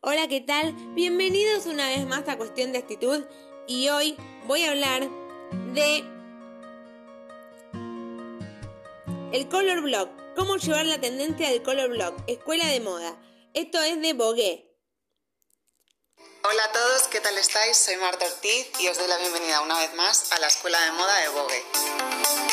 Hola, ¿qué tal? Bienvenidos una vez más a Cuestión de Actitud y hoy voy a hablar de el color block, cómo llevar la tendencia del color block, escuela de moda. Esto es de Bogué. Hola a todos, ¿qué tal estáis? Soy Marta Ortiz y os doy la bienvenida una vez más a la escuela de moda de Bogue.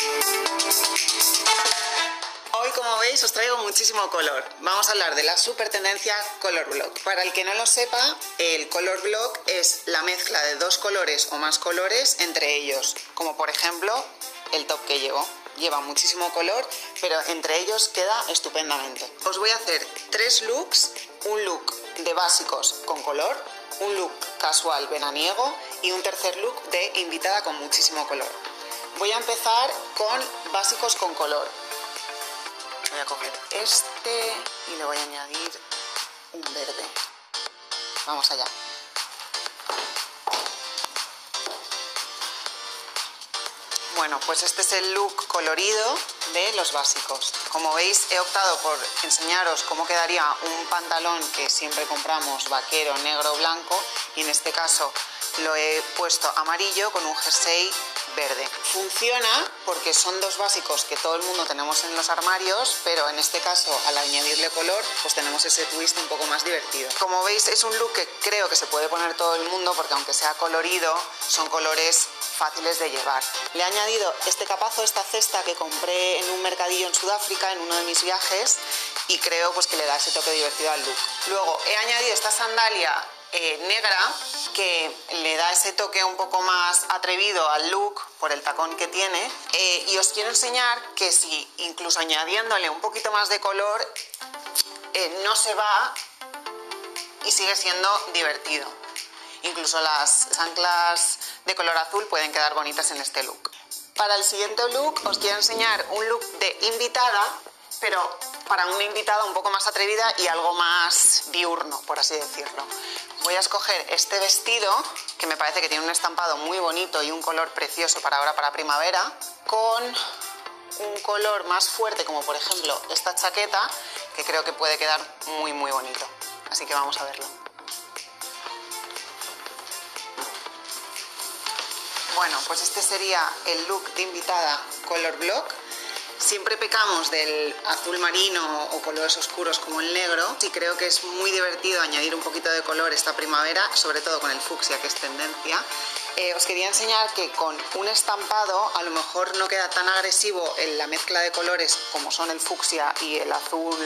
Como veis, os traigo muchísimo color. Vamos a hablar de la super tendencia Color Block. Para el que no lo sepa, el Color Block es la mezcla de dos colores o más colores entre ellos, como por ejemplo el top que llevo. Lleva muchísimo color, pero entre ellos queda estupendamente. Os voy a hacer tres looks, un look de básicos con color, un look casual veraniego y un tercer look de invitada con muchísimo color. Voy a empezar con básicos con color. Voy a coger este y le voy a añadir un verde. Vamos allá. Bueno, pues este es el look colorido de los básicos. Como veis, he optado por enseñaros cómo quedaría un pantalón que siempre compramos vaquero, negro, blanco y en este caso lo he puesto amarillo con un jersey verde. Funciona porque son dos básicos que todo el mundo tenemos en los armarios, pero en este caso al añadirle color pues tenemos ese twist un poco más divertido. Como veis es un look que creo que se puede poner todo el mundo porque aunque sea colorido son colores fáciles de llevar. Le he añadido este capazo, esta cesta que compré en un mercadillo en Sudáfrica en uno de mis viajes y creo pues que le da ese toque divertido al look. Luego he añadido esta sandalia eh, negra que le da ese toque un poco más atrevido al look por el tacón que tiene eh, y os quiero enseñar que si incluso añadiéndole un poquito más de color eh, no se va y sigue siendo divertido. Incluso las anclas de color azul pueden quedar bonitas en este look. Para el siguiente look os quiero enseñar un look de invitada, pero para una invitada un poco más atrevida y algo más diurno, por así decirlo. Voy a escoger este vestido, que me parece que tiene un estampado muy bonito y un color precioso para ahora, para primavera, con un color más fuerte, como por ejemplo esta chaqueta, que creo que puede quedar muy, muy bonito. Así que vamos a verlo. Bueno, pues este sería el look de invitada Color Block. Siempre pecamos del azul marino o colores oscuros como el negro y creo que es muy divertido añadir un poquito de color esta primavera, sobre todo con el fucsia que es tendencia. Eh, os quería enseñar que con un estampado a lo mejor no queda tan agresivo en la mezcla de colores como son el fucsia y el azul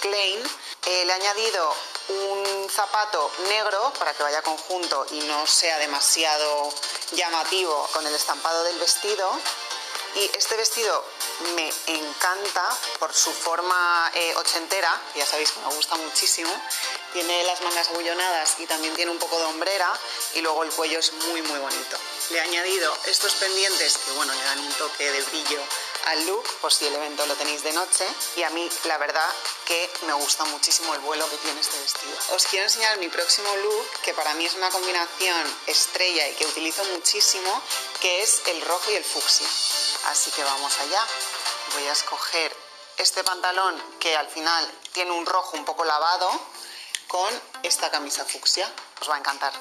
Klein. Eh, le he añadido un zapato negro para que vaya conjunto y no sea demasiado llamativo con el estampado del vestido. Y este vestido me encanta por su forma eh, ochentera, ya sabéis que me gusta muchísimo. Tiene las mangas abullonadas y también tiene un poco de hombrera y luego el cuello es muy muy bonito. Le he añadido estos pendientes que bueno, le dan un toque de brillo al look por si el evento lo tenéis de noche y a mí la verdad que me gusta muchísimo el vuelo que tiene este vestido. Os quiero enseñar mi próximo look que para mí es una combinación estrella y que utilizo muchísimo que es el rojo y el fucsia. Así que vamos allá. Voy a escoger este pantalón que al final tiene un rojo un poco lavado con esta camisa fucsia. Os va a encantar.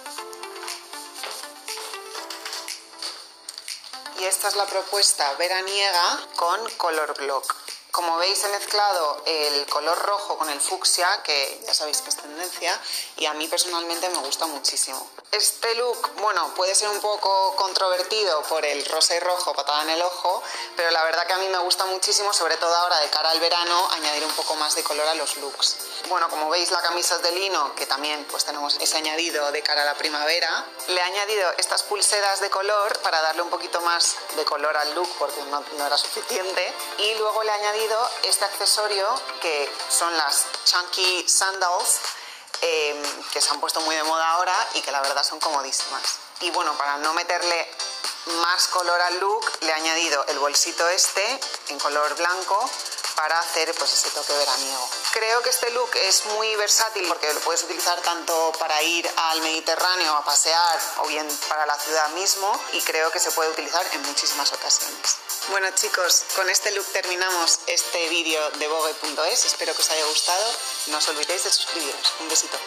Y esta es la propuesta veraniega con color block. Como veis he mezclado el color rojo con el fucsia, que ya sabéis que es tendencia, y a mí personalmente me gusta muchísimo. Este look, bueno, puede ser un poco controvertido por el rosa y rojo patada en el ojo, pero la verdad que a mí me gusta muchísimo, sobre todo ahora de cara al verano, añadir un poco más de color a los looks. Bueno, como veis la camisa es de lino, que también pues tenemos ese añadido de cara a la primavera. Le he añadido estas pulseras de color para darle un poquito más de color al look porque no, era suficiente. Y luego le he añadido este accesorio que son las Chunky Sandals eh, que se han puesto muy de moda ahora y que la verdad son comodísimas. Y bueno, para no meterle más color al look, le he añadido el bolsito este en color blanco para hacer pues ese toque veraniego. Creo que este look es muy versátil porque lo puedes utilizar tanto para ir al Mediterráneo a pasear o bien para la ciudad mismo y creo que se puede utilizar en muchísimas ocasiones. Bueno chicos, con este look terminamos este vídeo de Vogue.es. Espero que os haya gustado. No os olvidéis de suscribiros. Un besito.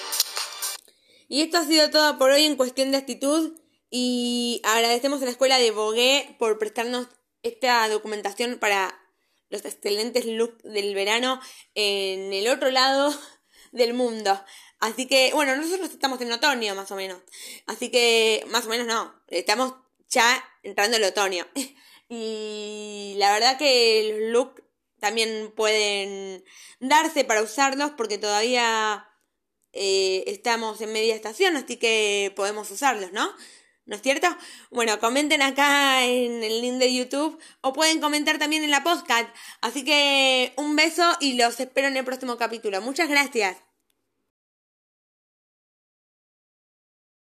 Y esto ha sido todo por hoy en cuestión de actitud y agradecemos a la escuela de Bogué por prestarnos esta documentación para los excelentes looks del verano en el otro lado del mundo. Así que, bueno, nosotros estamos en otoño más o menos. Así que, más o menos no, estamos ya entrando el otoño. Y la verdad que los looks también pueden darse para usarlos porque todavía eh, estamos en media estación, así que podemos usarlos, ¿no? ¿No es cierto? Bueno, comenten acá en el YouTube o pueden comentar también en la podcast. Así que un beso y los espero en el próximo capítulo. Muchas gracias.